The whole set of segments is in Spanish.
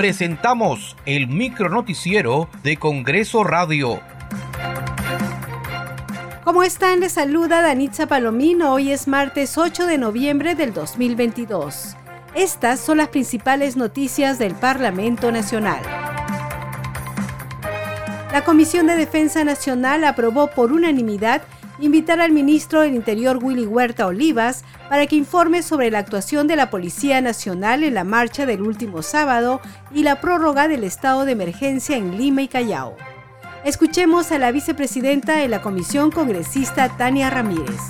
presentamos el micronoticiero de Congreso Radio. ¿Cómo están? Les saluda Danitza Palomino. Hoy es martes 8 de noviembre del 2022. Estas son las principales noticias del Parlamento Nacional. La Comisión de Defensa Nacional aprobó por unanimidad invitar al ministro del Interior Willy Huerta Olivas para que informe sobre la actuación de la Policía Nacional en la marcha del último sábado y la prórroga del estado de emergencia en Lima y Callao. Escuchemos a la vicepresidenta de la Comisión Congresista, Tania Ramírez.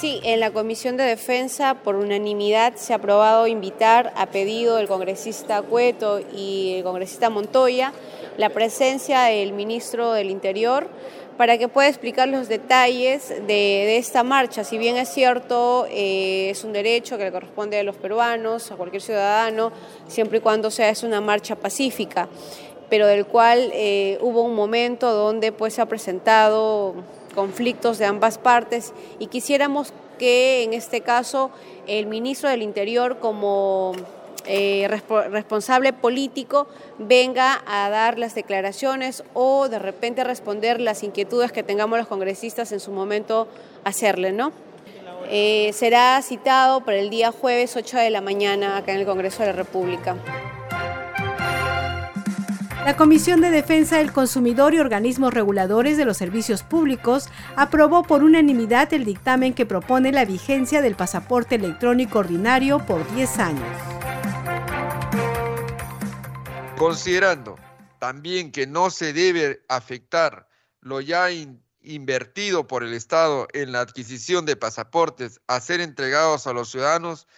Sí, en la Comisión de Defensa, por unanimidad, se ha aprobado invitar, a pedido del congresista Cueto y el congresista Montoya, la presencia del ministro del Interior para que pueda explicar los detalles de, esta marcha. Si bien es cierto, eh, es un derecho que le corresponde a los peruanos, a cualquier ciudadano, siempre y cuando sea una marcha pacífica, pero del cual eh, hubo un momento donde pues, se ha presentado conflictos de ambas partes y quisiéramos que en este caso el ministro del Interior como eh, responsable político venga a dar las declaraciones o de repente responder las inquietudes que tengamos los congresistas en su momento hacerle, ¿no? Eh, será citado para el día jueves 8 de la mañana acá en el Congreso de la República. La Comisión de Defensa del Consumidor y organismos reguladores de los servicios públicos aprobó por unanimidad el dictamen que propone la vigencia del pasaporte electrónico ordinario por 10 años. Considerando también que no se debe afectar lo ya invertido por el Estado en la adquisición de pasaportes a ser entregados a los ciudadanos,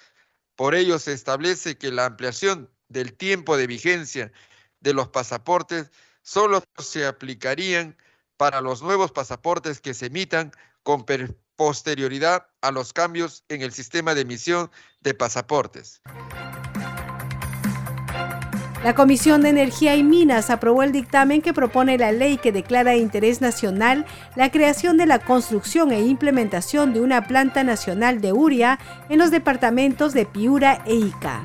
por ello se establece que la ampliación del tiempo de vigencia de los pasaportes solo se aplicarían para los nuevos pasaportes que se emitan con posterioridad a los cambios en el sistema de emisión de pasaportes. La Comisión de Energía y Minas aprobó el dictamen que propone la ley que declara de interés nacional la creación de la construcción e implementación de una planta nacional de uria en los departamentos de Piura e Ica.